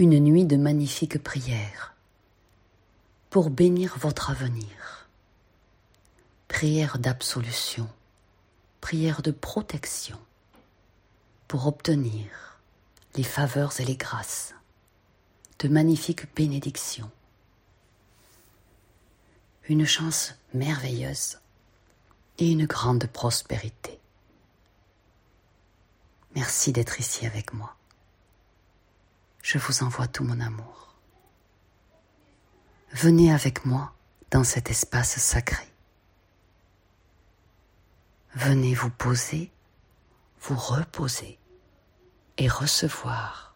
une nuit de magnifiques prières pour bénir votre avenir. Prière d'absolution, prière de protection pour obtenir les faveurs et les grâces de magnifiques bénédictions. Une chance merveilleuse et une grande prospérité. Merci d'être ici avec moi. Je vous envoie tout mon amour. Venez avec moi dans cet espace sacré. Venez vous poser, vous reposer et recevoir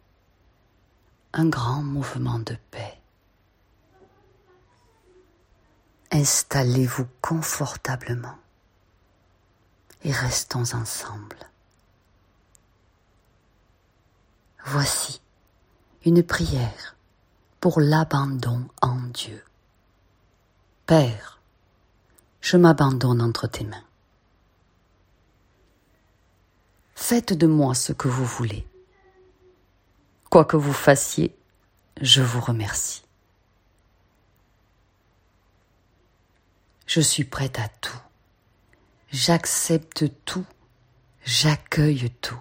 un grand mouvement de paix. Installez-vous confortablement et restons ensemble. Voici une prière pour l'abandon en Dieu. Père, je m'abandonne entre tes mains. Faites de moi ce que vous voulez. Quoi que vous fassiez, je vous remercie. Je suis prête à tout. J'accepte tout. J'accueille tout.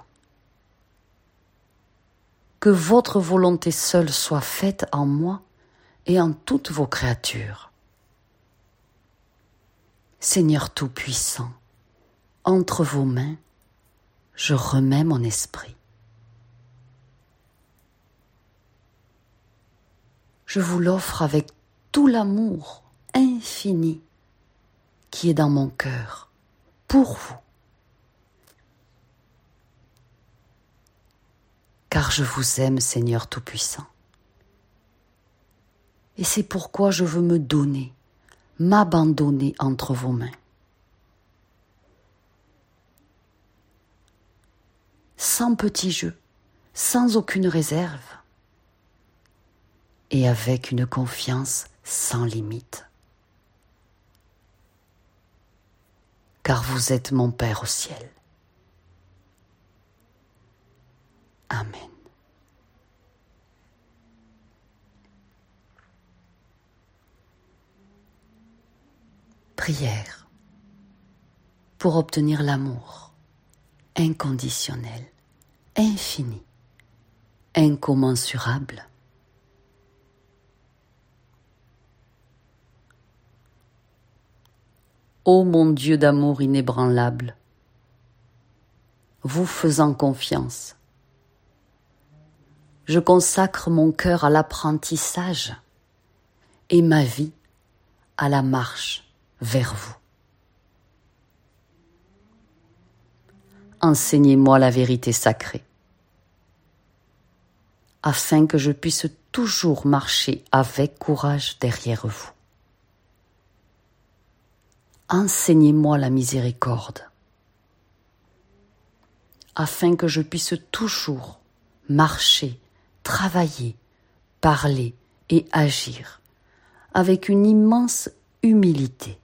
Que votre volonté seule soit faite en moi et en toutes vos créatures. Seigneur Tout-Puissant, entre vos mains, je remets mon esprit. Je vous l'offre avec tout l'amour infini qui est dans mon cœur pour vous. Car je vous aime, Seigneur Tout-Puissant. Et c'est pourquoi je veux me donner, m'abandonner entre vos mains. Sans petit jeu, sans aucune réserve, et avec une confiance sans limite. car vous êtes mon Père au ciel. Amen. Prière pour obtenir l'amour inconditionnel, infini, incommensurable. Ô mon Dieu d'amour inébranlable, vous faisant confiance, je consacre mon cœur à l'apprentissage et ma vie à la marche vers vous. Enseignez-moi la vérité sacrée, afin que je puisse toujours marcher avec courage derrière vous enseignez-moi la miséricorde, afin que je puisse toujours marcher, travailler, parler et agir avec une immense humilité.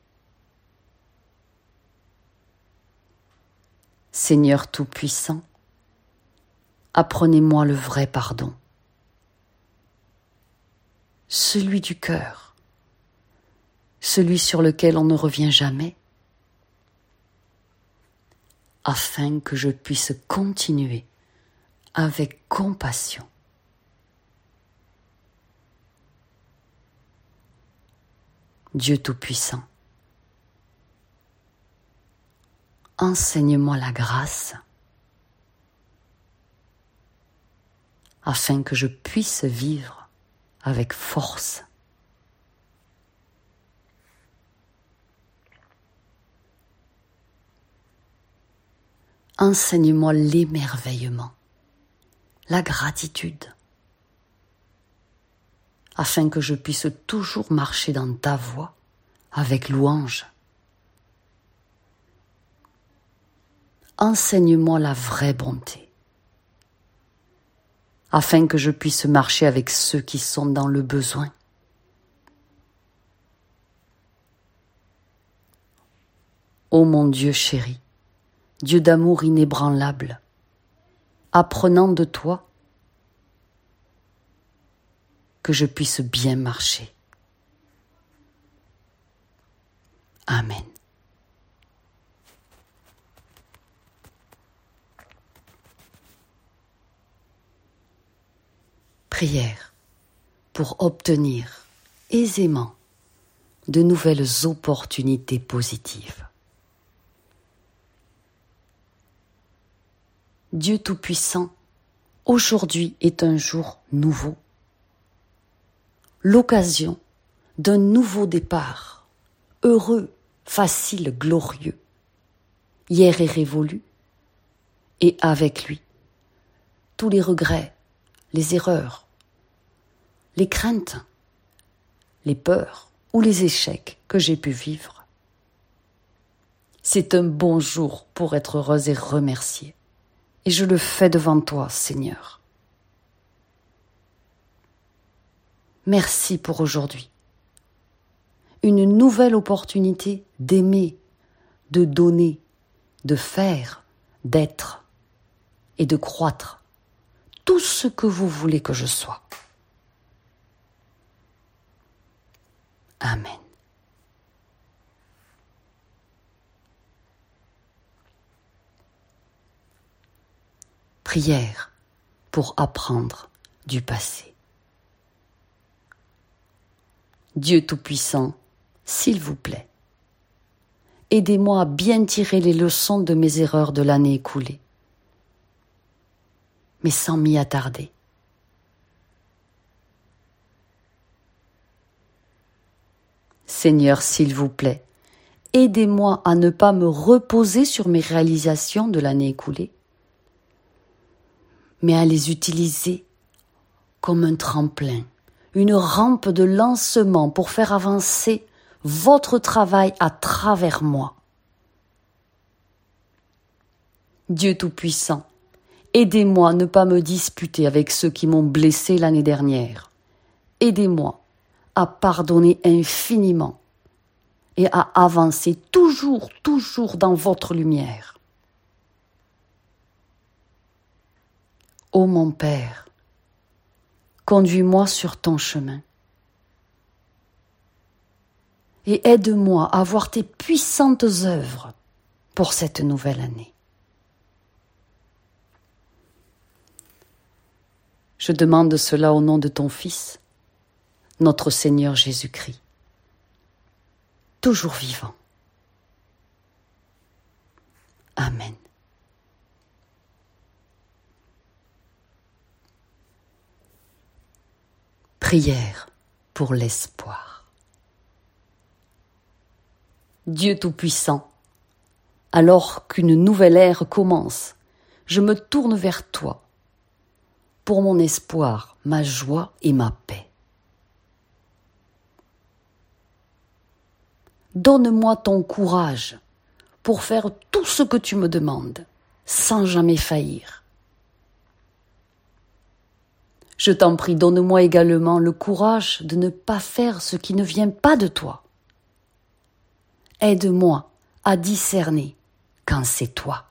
Seigneur Tout-Puissant, apprenez-moi le vrai pardon, celui du cœur, celui sur lequel on ne revient jamais, afin que je puisse continuer avec compassion. Dieu Tout-Puissant, enseigne-moi la grâce afin que je puisse vivre avec force enseigne-moi l'émerveillement, la gratitude, afin que je puisse toujours marcher dans ta voie avec louange. Enseigne-moi la vraie bonté, afin que je puisse marcher avec ceux qui sont dans le besoin. Ô mon Dieu chéri, Dieu d'amour inébranlable, apprenant de toi, que je puisse bien marcher. Amen. Pour obtenir aisément de nouvelles opportunités positives. Dieu Tout-Puissant, aujourd'hui est un jour nouveau, l'occasion d'un nouveau départ, heureux, facile, glorieux. Hier est révolu, et avec lui, tous les regrets, les erreurs, les craintes, les peurs ou les échecs que j'ai pu vivre. C'est un bon jour pour être heureuse et remerciée et je le fais devant toi, Seigneur. Merci pour aujourd'hui. Une nouvelle opportunité d'aimer, de donner, de faire, d'être et de croître tout ce que vous voulez que je sois. Amen. Prière pour apprendre du passé. Dieu Tout-Puissant, s'il vous plaît, aidez-moi à bien tirer les leçons de mes erreurs de l'année écoulée, mais sans m'y attarder. Seigneur, s'il vous plaît, aidez-moi à ne pas me reposer sur mes réalisations de l'année écoulée, mais à les utiliser comme un tremplin, une rampe de lancement pour faire avancer votre travail à travers moi. Dieu Tout-Puissant, aidez-moi à ne pas me disputer avec ceux qui m'ont blessé l'année dernière. Aidez-moi à pardonner infiniment et à avancer toujours, toujours dans votre lumière. Ô mon Père, conduis-moi sur ton chemin et aide-moi à voir tes puissantes œuvres pour cette nouvelle année. Je demande cela au nom de ton Fils, notre Seigneur Jésus-Christ, toujours vivant. Amen. Prière pour l'espoir. Dieu Tout-Puissant, alors qu'une nouvelle ère commence, je me tourne vers toi pour mon espoir, ma joie et ma paix. Donne-moi ton courage pour faire tout ce que tu me demandes, sans jamais faillir. Je t'en prie, donne-moi également le courage de ne pas faire ce qui ne vient pas de toi. Aide-moi à discerner quand c'est toi.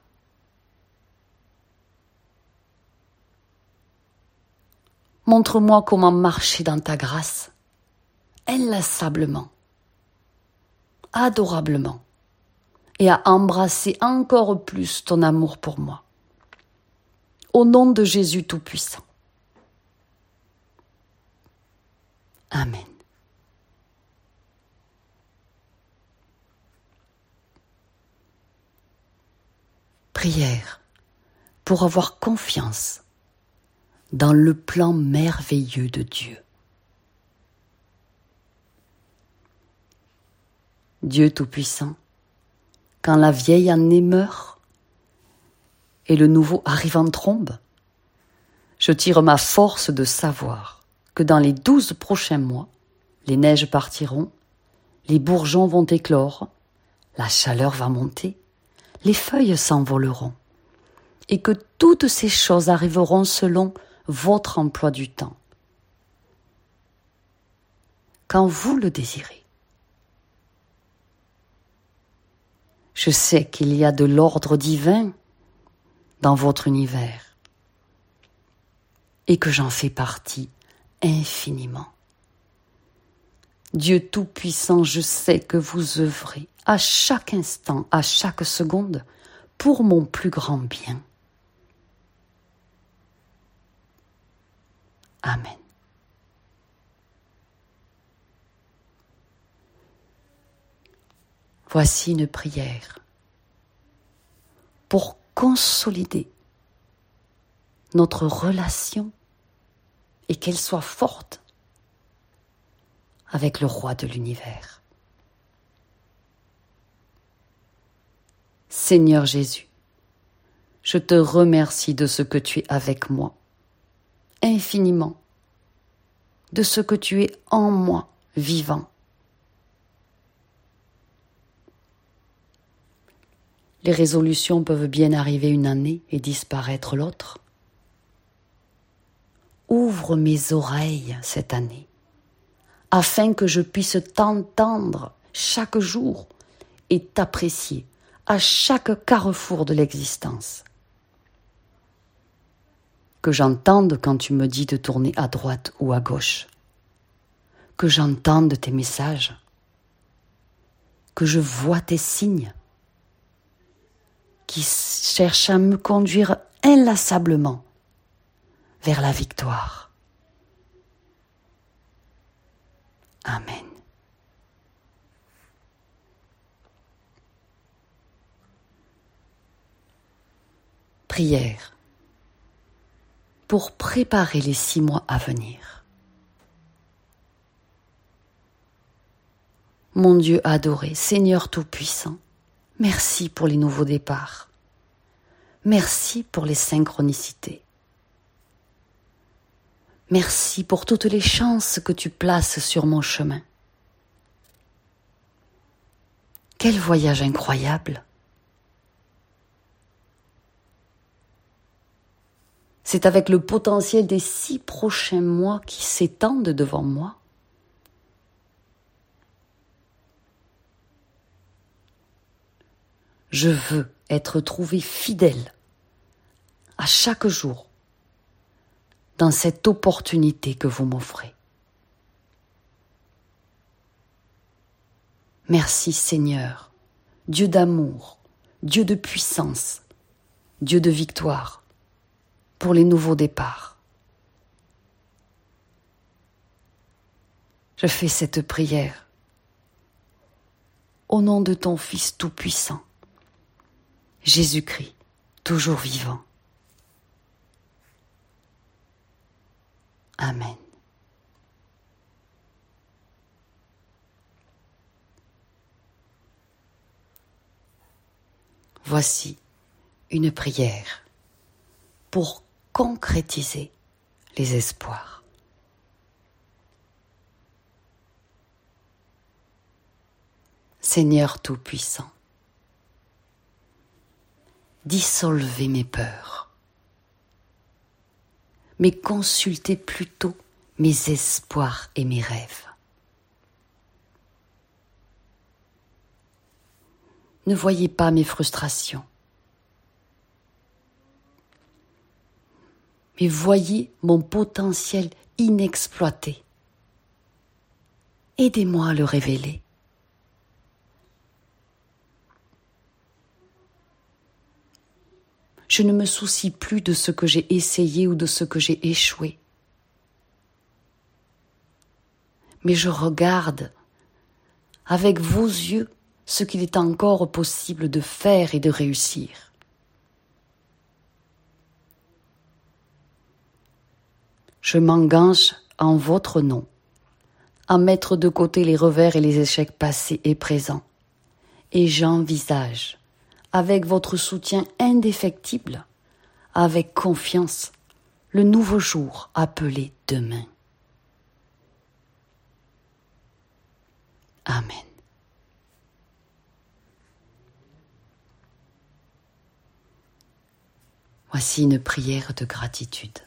Montre-moi comment marcher dans ta grâce, inlassablement, adorablement, et à embrasser encore plus ton amour pour moi. Au nom de Jésus Tout-Puissant. Amen. Prière pour avoir confiance dans le plan merveilleux de Dieu. Dieu Tout-Puissant, quand la vieille année meurt et le nouveau arrive en trombe, je tire ma force de savoir que dans les douze prochains mois, les neiges partiront, les bourgeons vont éclore, la chaleur va monter, les feuilles s'envoleront, et que toutes ces choses arriveront selon votre emploi du temps, quand vous le désirez. Je sais qu'il y a de l'ordre divin dans votre univers et que j'en fais partie infiniment. Dieu Tout-Puissant, je sais que vous œuvrez à chaque instant, à chaque seconde, pour mon plus grand bien. Amen. Voici une prière pour consolider notre relation et qu'elle soit forte avec le roi de l'univers. Seigneur Jésus, je te remercie de ce que tu es avec moi, infiniment, de ce que tu es en moi, vivant. Les résolutions peuvent bien arriver une année et disparaître l'autre. Ouvre mes oreilles cette année, afin que je puisse t'entendre chaque jour et t'apprécier à chaque carrefour de l'existence. Que j'entende quand tu me dis de tourner à droite ou à gauche. Que j'entende tes messages. Que je vois tes signes qui cherchent à me conduire inlassablement vers la victoire. Amen. Prière pour préparer les six mois à venir. Mon Dieu adoré, Seigneur Tout-Puissant, merci pour les nouveaux départs. Merci pour les synchronicités. Merci pour toutes les chances que tu places sur mon chemin. Quel voyage incroyable. C'est avec le potentiel des six prochains mois qui s'étendent devant moi. Je veux être trouvé fidèle à chaque jour dans cette opportunité que vous m'offrez. Merci Seigneur, Dieu d'amour, Dieu de puissance, Dieu de victoire, pour les nouveaux départs. Je fais cette prière au nom de ton Fils Tout-Puissant, Jésus-Christ, toujours vivant. Amen. Voici une prière pour concrétiser les espoirs. Seigneur Tout-Puissant, dissolvez mes peurs mais consultez plutôt mes espoirs et mes rêves. Ne voyez pas mes frustrations, mais voyez mon potentiel inexploité. Aidez-moi à le révéler. Je ne me soucie plus de ce que j'ai essayé ou de ce que j'ai échoué. Mais je regarde avec vos yeux ce qu'il est encore possible de faire et de réussir. Je m'engage en votre nom à mettre de côté les revers et les échecs passés et présents, et j'envisage avec votre soutien indéfectible, avec confiance, le nouveau jour appelé demain. Amen. Voici une prière de gratitude.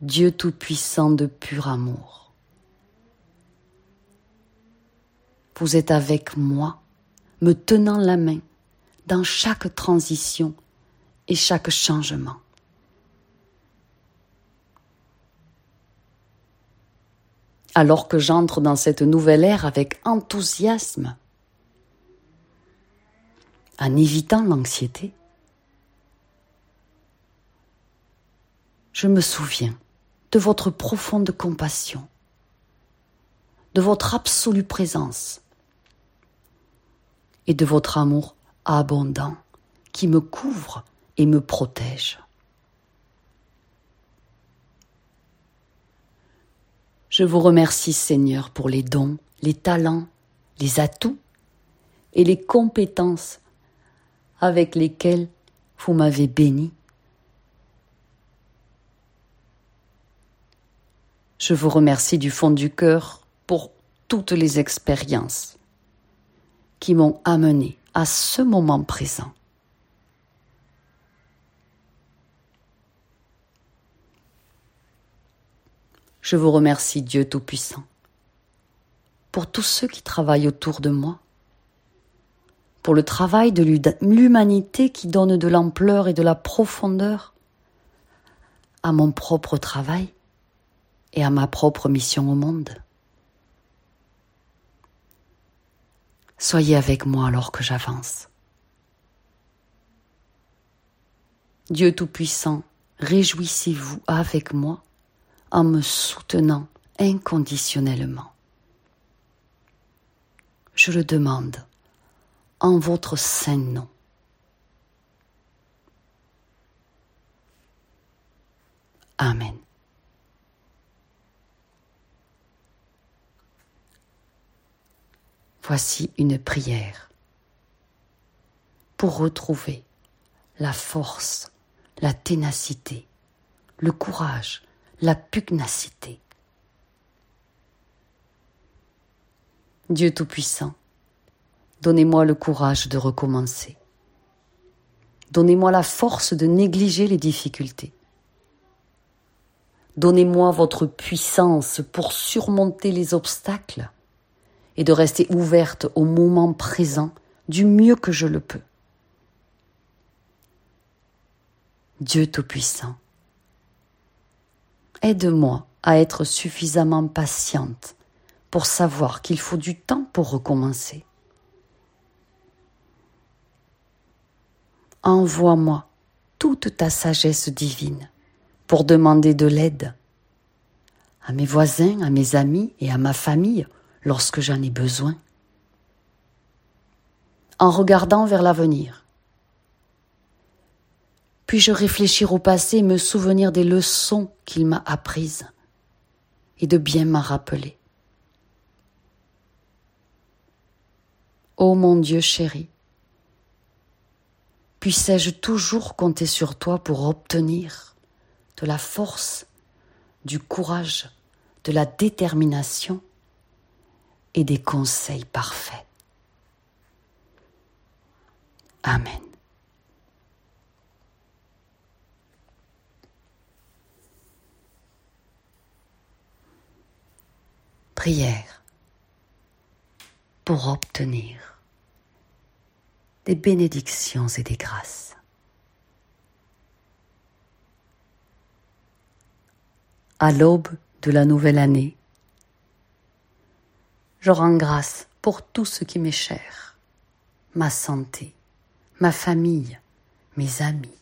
Dieu Tout-Puissant de pur amour, Vous êtes avec moi, me tenant la main dans chaque transition et chaque changement. Alors que j'entre dans cette nouvelle ère avec enthousiasme, en évitant l'anxiété, je me souviens de votre profonde compassion, de votre absolue présence, et de votre amour abondant qui me couvre et me protège. Je vous remercie Seigneur pour les dons, les talents, les atouts et les compétences avec lesquels vous m'avez béni. Je vous remercie du fond du cœur pour toutes les expériences qui m'ont amené à ce moment présent. Je vous remercie Dieu Tout-Puissant pour tous ceux qui travaillent autour de moi, pour le travail de l'humanité qui donne de l'ampleur et de la profondeur à mon propre travail et à ma propre mission au monde. Soyez avec moi alors que j'avance. Dieu Tout-Puissant, réjouissez-vous avec moi en me soutenant inconditionnellement. Je le demande en votre saint nom. Amen. Voici une prière pour retrouver la force, la ténacité, le courage, la pugnacité. Dieu Tout-Puissant, donnez-moi le courage de recommencer. Donnez-moi la force de négliger les difficultés. Donnez-moi votre puissance pour surmonter les obstacles et de rester ouverte au moment présent du mieux que je le peux. Dieu Tout-Puissant, Aide-moi à être suffisamment patiente pour savoir qu'il faut du temps pour recommencer. Envoie-moi toute ta sagesse divine pour demander de l'aide à mes voisins, à mes amis et à ma famille lorsque j'en ai besoin. En regardant vers l'avenir, puis-je réfléchir au passé et me souvenir des leçons qu'il m'a apprises et de bien m'en rappeler? Ô mon Dieu chéri, puissais-je toujours compter sur toi pour obtenir de la force, du courage, de la détermination et des conseils parfaits. Amen. prière pour obtenir des bénédictions et des grâces. À l'aube de la nouvelle année, je rends grâce pour tout ce qui m'est cher, ma santé, ma famille, mes amis,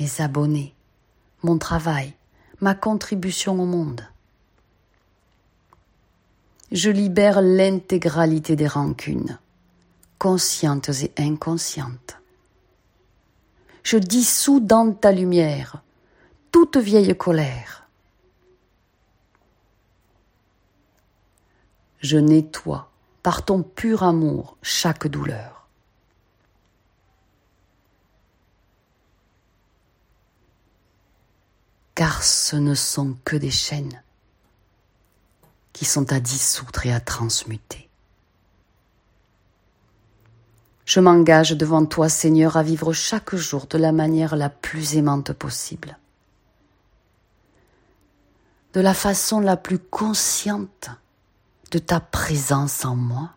mes abonnés, mon travail, ma contribution au monde je libère l'intégralité des rancunes, conscientes et inconscientes. Je dissous dans ta lumière toute vieille colère. Je nettoie par ton pur amour chaque douleur. Car ce ne sont que des chaînes qui sont à dissoudre et à transmuter. Je m'engage devant toi, Seigneur, à vivre chaque jour de la manière la plus aimante possible, de la façon la plus consciente de ta présence en moi.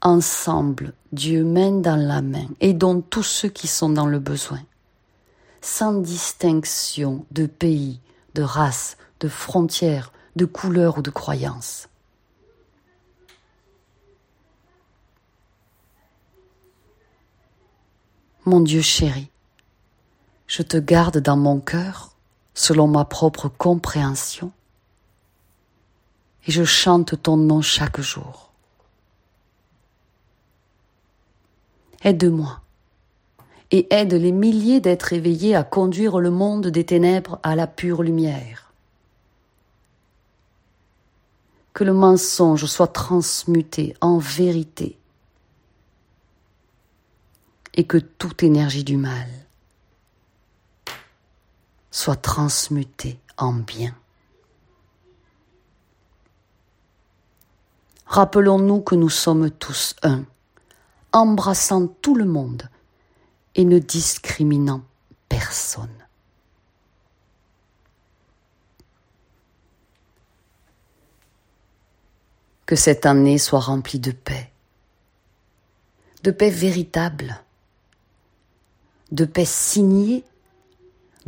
Ensemble, Dieu main dans la main, aidons tous ceux qui sont dans le besoin sans distinction de pays, de race, de frontières, de couleur ou de croyance. Mon Dieu chéri, je te garde dans mon cœur selon ma propre compréhension et je chante ton nom chaque jour. Aide-moi et aide les milliers d'êtres éveillés à conduire le monde des ténèbres à la pure lumière. Que le mensonge soit transmuté en vérité et que toute énergie du mal soit transmutée en bien. Rappelons-nous que nous sommes tous un, embrassant tout le monde et ne discriminant personne. Que cette année soit remplie de paix, de paix véritable, de paix signée,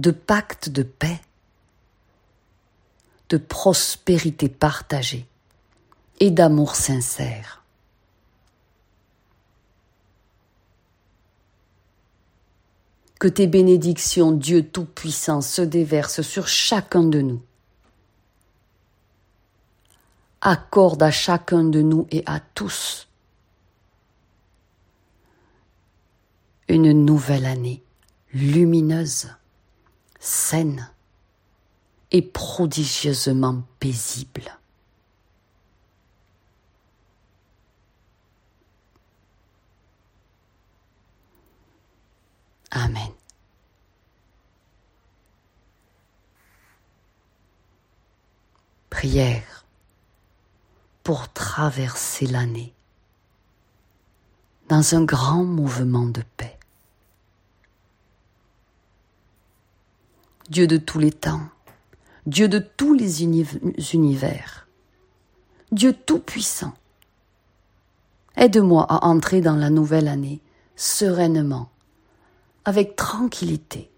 de pacte de paix, de prospérité partagée et d'amour sincère. que tes bénédictions, Dieu Tout-Puissant, se déversent sur chacun de nous. Accorde à chacun de nous et à tous une nouvelle année lumineuse, saine et prodigieusement paisible. Amen. Prière pour traverser l'année dans un grand mouvement de paix. Dieu de tous les temps, Dieu de tous les univers, Dieu tout-puissant, aide-moi à entrer dans la nouvelle année sereinement avec tranquillité.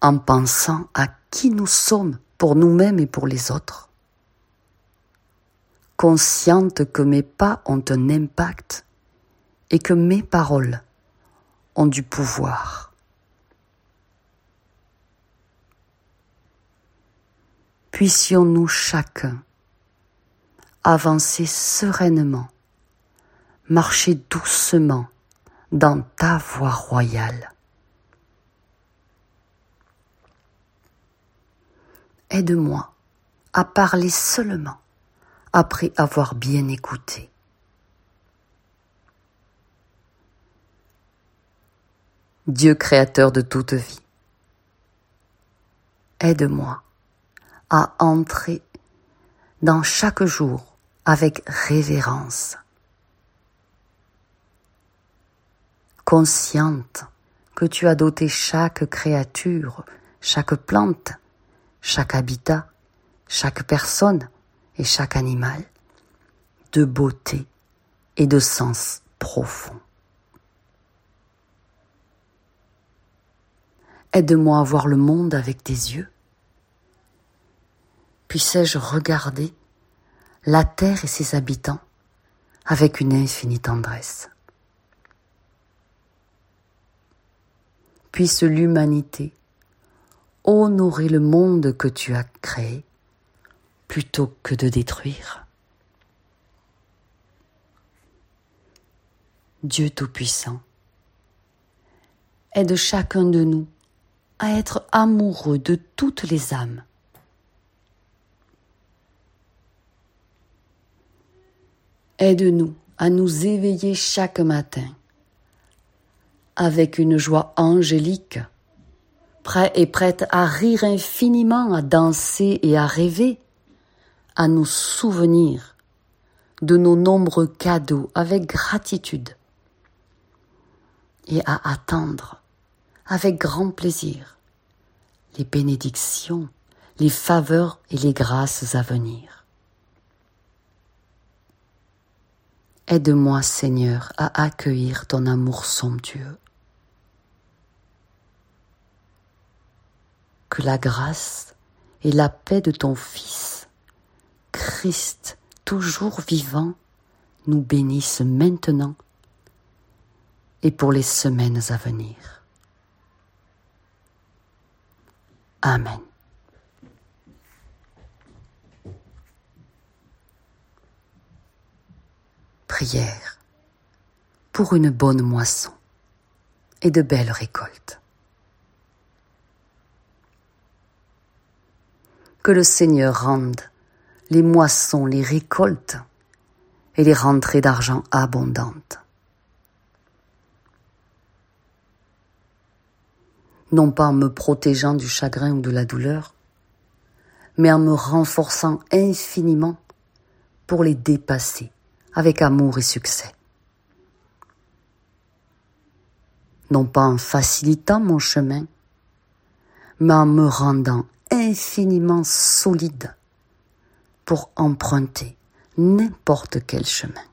En pensant à qui nous sommes pour nous-mêmes et pour les autres. Consciente que mes pas ont un impact et que mes paroles ont du pouvoir. Puissions-nous chacun avancer sereinement marcher doucement dans ta voie royale. Aide-moi à parler seulement après avoir bien écouté. Dieu créateur de toute vie, aide-moi à entrer dans chaque jour avec révérence consciente que tu as doté chaque créature, chaque plante, chaque habitat, chaque personne et chaque animal de beauté et de sens profond. Aide-moi à voir le monde avec tes yeux. Puissais-je regarder la terre et ses habitants avec une infinie tendresse? puisse l'humanité honorer le monde que tu as créé plutôt que de détruire. Dieu Tout-Puissant, aide chacun de nous à être amoureux de toutes les âmes. Aide-nous à nous éveiller chaque matin avec une joie angélique, prêt et prête à rire infiniment, à danser et à rêver, à nous souvenir de nos nombreux cadeaux avec gratitude et à attendre avec grand plaisir les bénédictions, les faveurs et les grâces à venir. Aide-moi, Seigneur, à accueillir ton amour somptueux. Que la grâce et la paix de ton Fils, Christ toujours vivant, nous bénissent maintenant et pour les semaines à venir. Amen. Prière pour une bonne moisson et de belles récoltes. Que le Seigneur rende les moissons, les récoltes et les rentrées d'argent abondantes. Non pas en me protégeant du chagrin ou de la douleur, mais en me renforçant infiniment pour les dépasser avec amour et succès. Non pas en facilitant mon chemin, mais en me rendant infiniment solide pour emprunter n'importe quel chemin.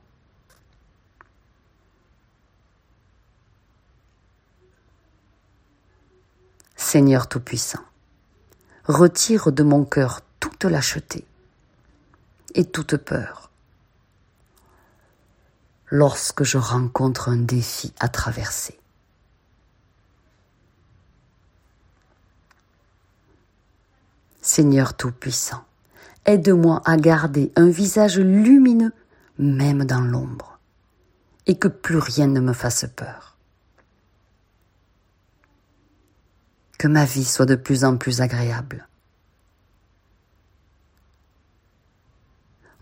Seigneur Tout-Puissant, retire de mon cœur toute lâcheté et toute peur lorsque je rencontre un défi à traverser. Seigneur Tout-Puissant, aide-moi à garder un visage lumineux même dans l'ombre, et que plus rien ne me fasse peur. Que ma vie soit de plus en plus agréable.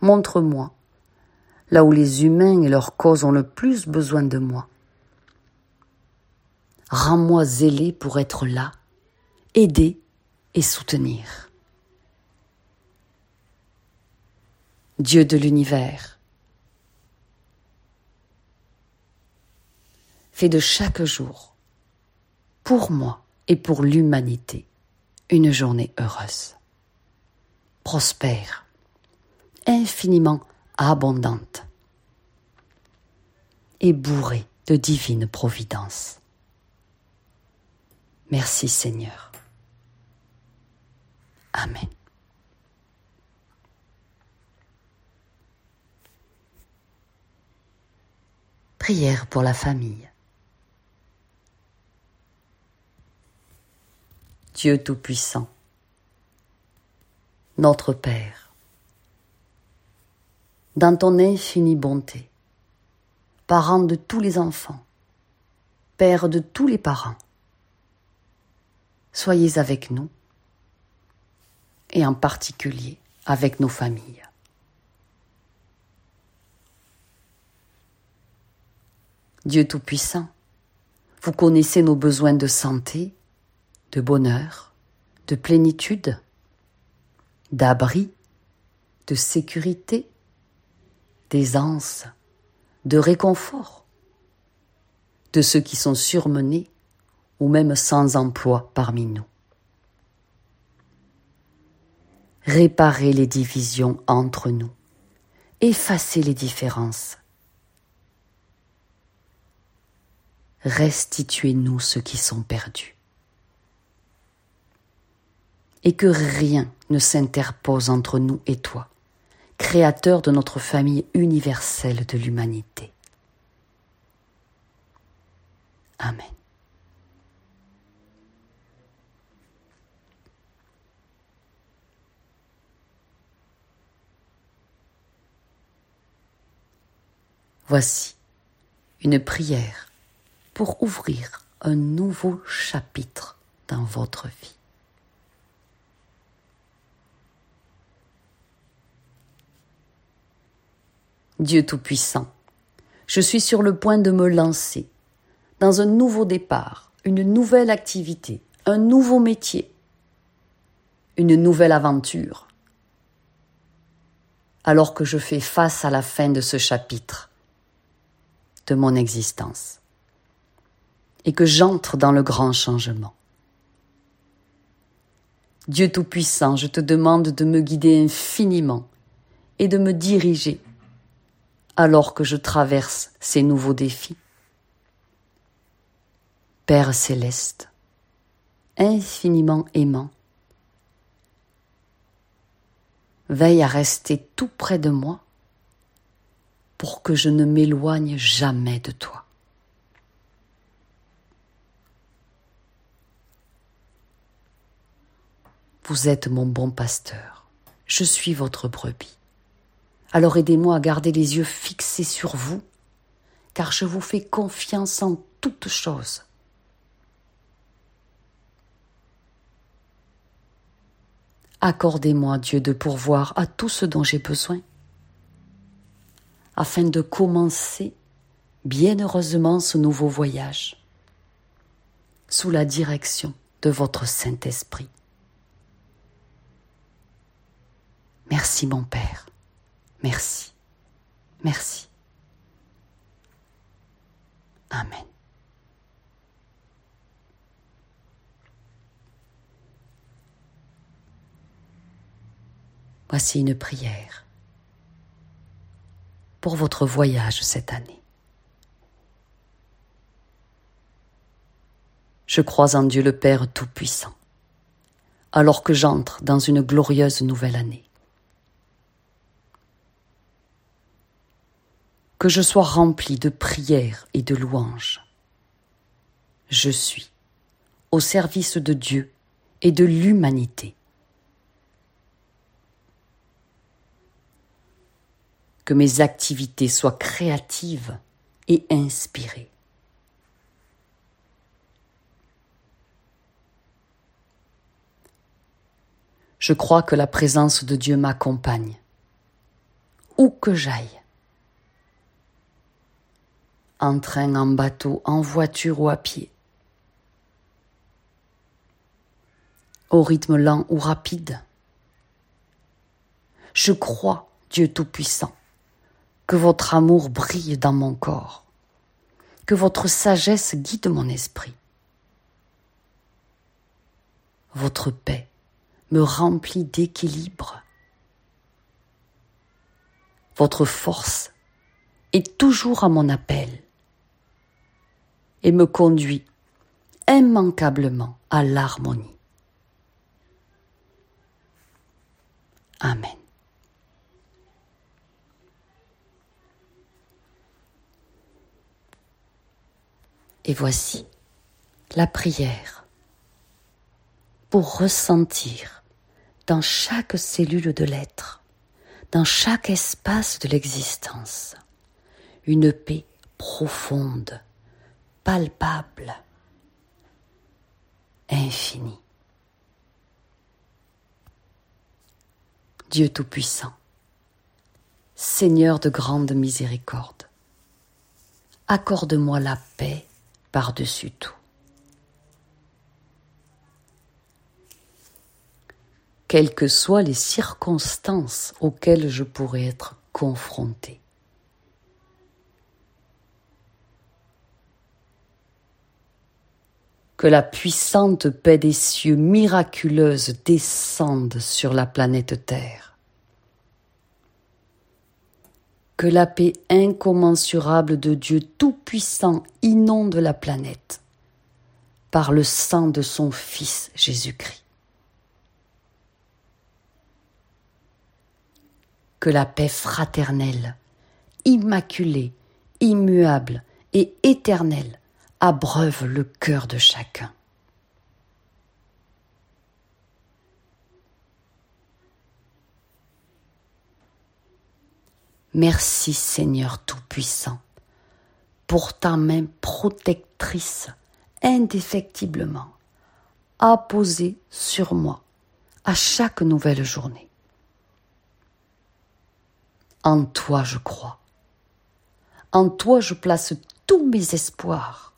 Montre-moi là où les humains et leurs causes ont le plus besoin de moi. Rends-moi zélé pour être là, aider et soutenir. Dieu de l'univers, fais de chaque jour, pour moi, et pour l'humanité une journée heureuse, prospère, infiniment abondante et bourrée de divine providence. Merci Seigneur. Amen. Prière pour la famille. Dieu Tout-Puissant, notre Père, dans ton infinie bonté, parent de tous les enfants, Père de tous les parents, soyez avec nous, et en particulier avec nos familles. Dieu Tout-Puissant, vous connaissez nos besoins de santé, de bonheur, de plénitude, d'abri, de sécurité, d'aisance, de réconfort, de ceux qui sont surmenés ou même sans emploi parmi nous. Réparez les divisions entre nous, effacez les différences, restituez-nous ceux qui sont perdus et que rien ne s'interpose entre nous et toi, créateur de notre famille universelle de l'humanité. Amen. Voici une prière pour ouvrir un nouveau chapitre dans votre vie. Dieu Tout-Puissant, je suis sur le point de me lancer dans un nouveau départ, une nouvelle activité, un nouveau métier, une nouvelle aventure. Alors que je fais face à la fin de ce chapitre de mon existence et que j'entre dans le grand changement. Dieu Tout-Puissant, je te demande de me guider infiniment et de me diriger alors que je traverse ces nouveaux défis. Père céleste, infiniment aimant, veille à rester tout près de moi pour que je ne m'éloigne jamais de toi. Vous êtes mon bon pasteur, je suis votre brebis. Alors aidez-moi à garder les yeux fixés sur vous, car je vous fais confiance en toutes choses. Accordez-moi, Dieu, de pourvoir à tout ce dont j'ai besoin, afin de commencer bienheureusement ce nouveau voyage, sous la direction de votre Saint-Esprit. Merci mon Père, merci, merci. Amen. Voici une prière pour votre voyage cette année. Je crois en Dieu le Père Tout-Puissant, alors que j'entre dans une glorieuse nouvelle année. Que je sois rempli de prières et de louanges. Je suis au service de Dieu et de l'humanité que mes activités soient créatives et inspirées. Je crois que la présence de Dieu m'accompagne, où que j'aille, en train, en bateau, en voiture ou à pied, au rythme lent ou rapide. Je crois, Dieu Tout-Puissant, que votre amour brille dans mon corps, que votre sagesse guide mon esprit. Votre paix me remplit d'équilibre. Votre force est toujours à mon appel et me conduit immanquablement à l'harmonie. Amen. Et voici la prière pour ressentir dans chaque cellule de l'être, dans chaque espace de l'existence, une paix profonde, palpable, infinie. Dieu Tout-Puissant, Seigneur de grande miséricorde, accorde-moi la paix par-dessus tout. Quelles que soient les circonstances auxquelles je pourrais être confronté. Que la puissante paix des cieux miraculeuse descende sur la planète Terre que la paix incommensurable de Dieu Tout-Puissant inonde la planète par le sang de son Fils Jésus-Christ. Que la paix fraternelle, immaculée, immuable et éternelle abreuve le cœur de chacun. Merci Seigneur Tout-Puissant, pour ta main protectrice indéfectiblement apposée sur moi à chaque nouvelle journée. En toi je crois. En toi je place tous mes espoirs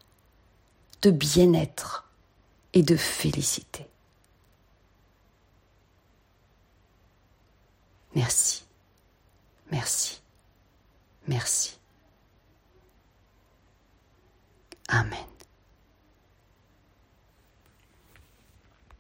de bien-être et de félicité. Merci. Merci. Merci. Amen.